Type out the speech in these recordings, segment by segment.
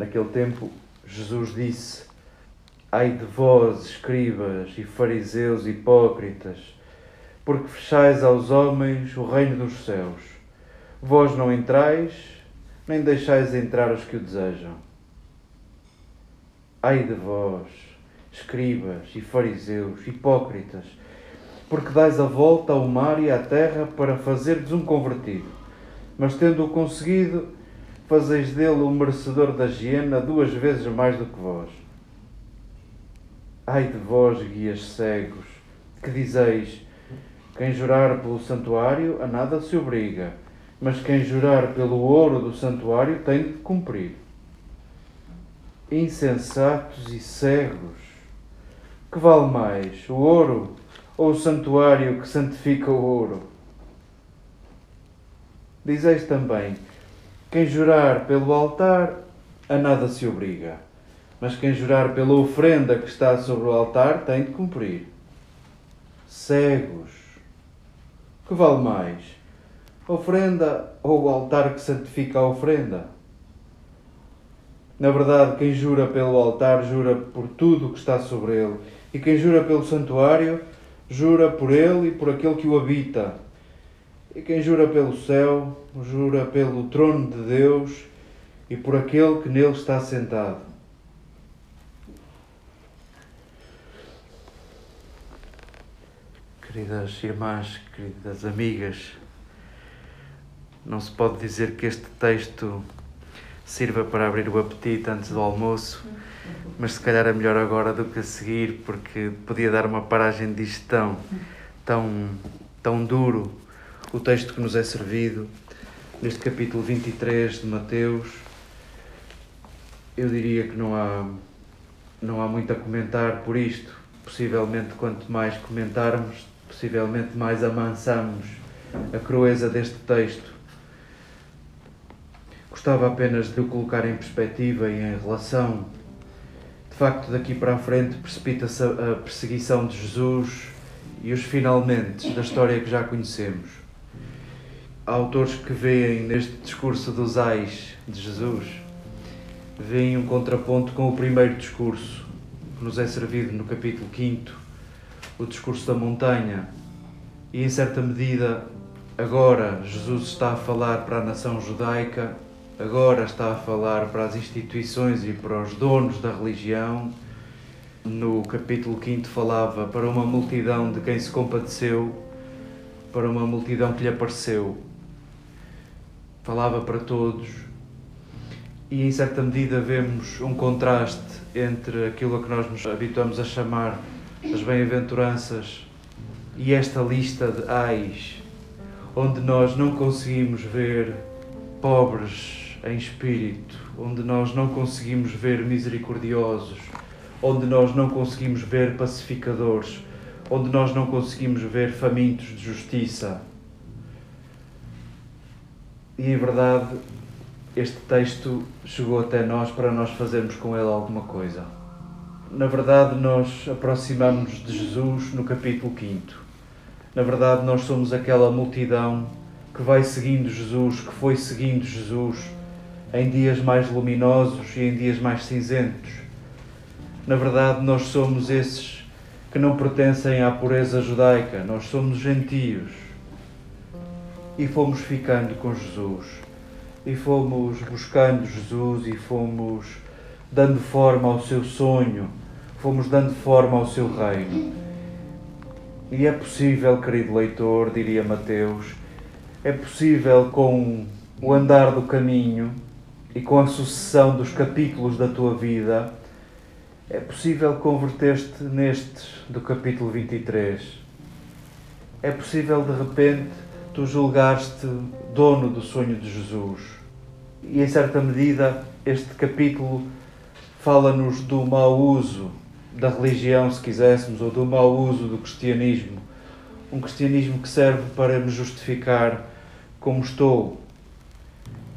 Naquele tempo, Jesus disse: Ai de vós, escribas e fariseus hipócritas, porque fechais aos homens o reino dos céus. Vós não entrais, nem deixais entrar os que o desejam. Ai de vós, escribas e fariseus hipócritas, porque dais a volta ao mar e à terra para fazerdes um convertido, mas tendo-o conseguido, fazeis dele o merecedor da hiena duas vezes mais do que vós. Ai de vós, guias cegos, que dizeis: quem jurar pelo santuário a nada se obriga, mas quem jurar pelo ouro do santuário tem de cumprir. Insensatos e cegos, que vale mais, o ouro ou o santuário que santifica o ouro? Dizeis também: quem jurar pelo altar a nada se obriga, mas quem jurar pela oferenda que está sobre o altar tem de cumprir. Cegos, que vale mais? A oferenda ou o altar que santifica a oferenda? Na verdade, quem jura pelo altar jura por tudo o que está sobre ele, e quem jura pelo santuário jura por ele e por aquele que o habita. E quem jura pelo céu jura pelo trono de Deus e por aquele que nele está sentado. Queridas irmãs, queridas amigas, não se pode dizer que este texto sirva para abrir o apetite antes do almoço, mas se calhar é melhor agora do que a seguir, porque podia dar uma paragem de digestão tão, tão duro o texto que nos é servido neste capítulo 23 de Mateus. Eu diria que não há, não há muito a comentar por isto. Possivelmente, quanto mais comentarmos, possivelmente mais amansamos a crueza deste texto. Gostava apenas de o colocar em perspectiva e em relação. De facto, daqui para a frente precipita-se a perseguição de Jesus e os finalmente da história que já conhecemos. Autores que veem neste discurso dos ais de Jesus, veem um contraponto com o primeiro discurso, que nos é servido no capítulo 5 o discurso da montanha. E em certa medida, agora Jesus está a falar para a nação judaica, agora está a falar para as instituições e para os donos da religião. No capítulo 5 falava para uma multidão de quem se compadeceu, para uma multidão que lhe apareceu. Falava para todos. E em certa medida vemos um contraste entre aquilo a que nós nos habituamos a chamar as bem-aventuranças e esta lista de ais, onde nós não conseguimos ver pobres em espírito, onde nós não conseguimos ver misericordiosos, onde nós não conseguimos ver pacificadores, onde nós não conseguimos ver famintos de justiça. E em verdade, este texto chegou até nós para nós fazermos com ele alguma coisa na verdade, nós aproximamos de Jesus no capítulo 5. Na verdade, nós somos aquela multidão que vai seguindo Jesus, que foi seguindo Jesus em dias mais luminosos e em dias mais cinzentos. Na verdade, nós somos esses que não pertencem à pureza judaica, nós somos gentios. E fomos ficando com Jesus, e fomos buscando Jesus, e fomos dando forma ao seu sonho, fomos dando forma ao seu reino. E é possível, querido leitor, diria Mateus, é possível com o andar do caminho e com a sucessão dos capítulos da tua vida, é possível converter-te neste do capítulo 23. É possível de repente tu julgaste dono do sonho de Jesus. E em certa medida este capítulo fala-nos do mau uso da religião, se quiséssemos, ou do mau uso do cristianismo. Um cristianismo que serve para me justificar como estou,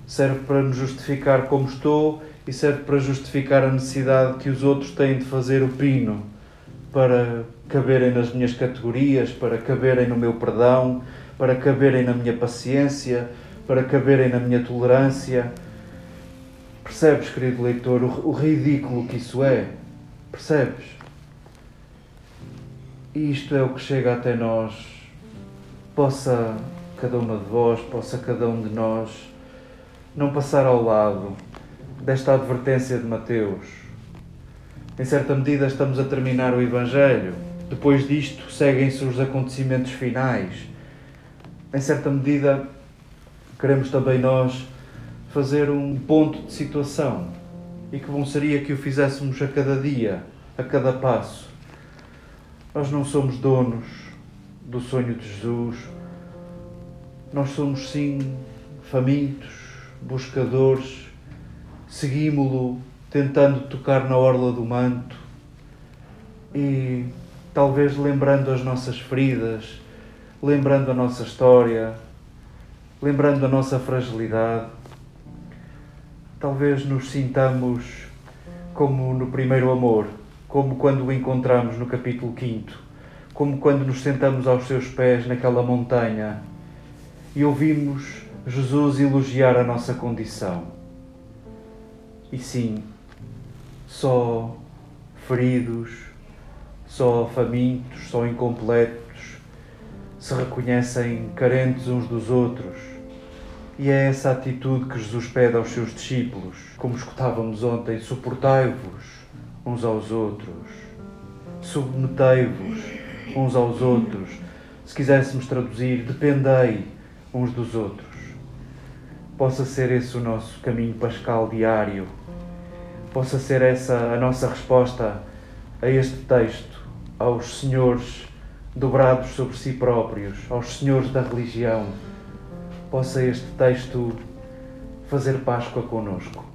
serve para me justificar como estou e serve para justificar a necessidade que os outros têm de fazer o pino para caberem nas minhas categorias, para caberem no meu perdão, para caberem na minha paciência, para caberem na minha tolerância. Percebes, querido leitor, o, o ridículo que isso é? Percebes? E isto é o que chega até nós. Possa cada uma de vós, possa cada um de nós não passar ao lado desta advertência de Mateus. Em certa medida, estamos a terminar o Evangelho. Depois disto, seguem-se os acontecimentos finais. Em certa medida, queremos também nós fazer um ponto de situação. E que bom seria que o fizéssemos a cada dia, a cada passo. Nós não somos donos do sonho de Jesus, nós somos sim famintos, buscadores, seguimos-lo tentando tocar na orla do manto e talvez lembrando as nossas feridas, lembrando a nossa história, lembrando a nossa fragilidade. Talvez nos sintamos como no primeiro amor, como quando o encontramos no capítulo 5, como quando nos sentamos aos seus pés naquela montanha e ouvimos Jesus elogiar a nossa condição. E sim, só feridos, só famintos, só incompletos, se reconhecem carentes uns dos outros. E é essa atitude que Jesus pede aos seus discípulos, como escutávamos ontem: suportai-vos uns aos outros, submetei-vos uns aos outros. Se quiséssemos traduzir, dependei uns dos outros. Possa ser esse o nosso caminho pascal diário, possa ser essa a nossa resposta a este texto, aos senhores dobrados sobre si próprios, aos senhores da religião. Possa este texto fazer Páscoa conosco.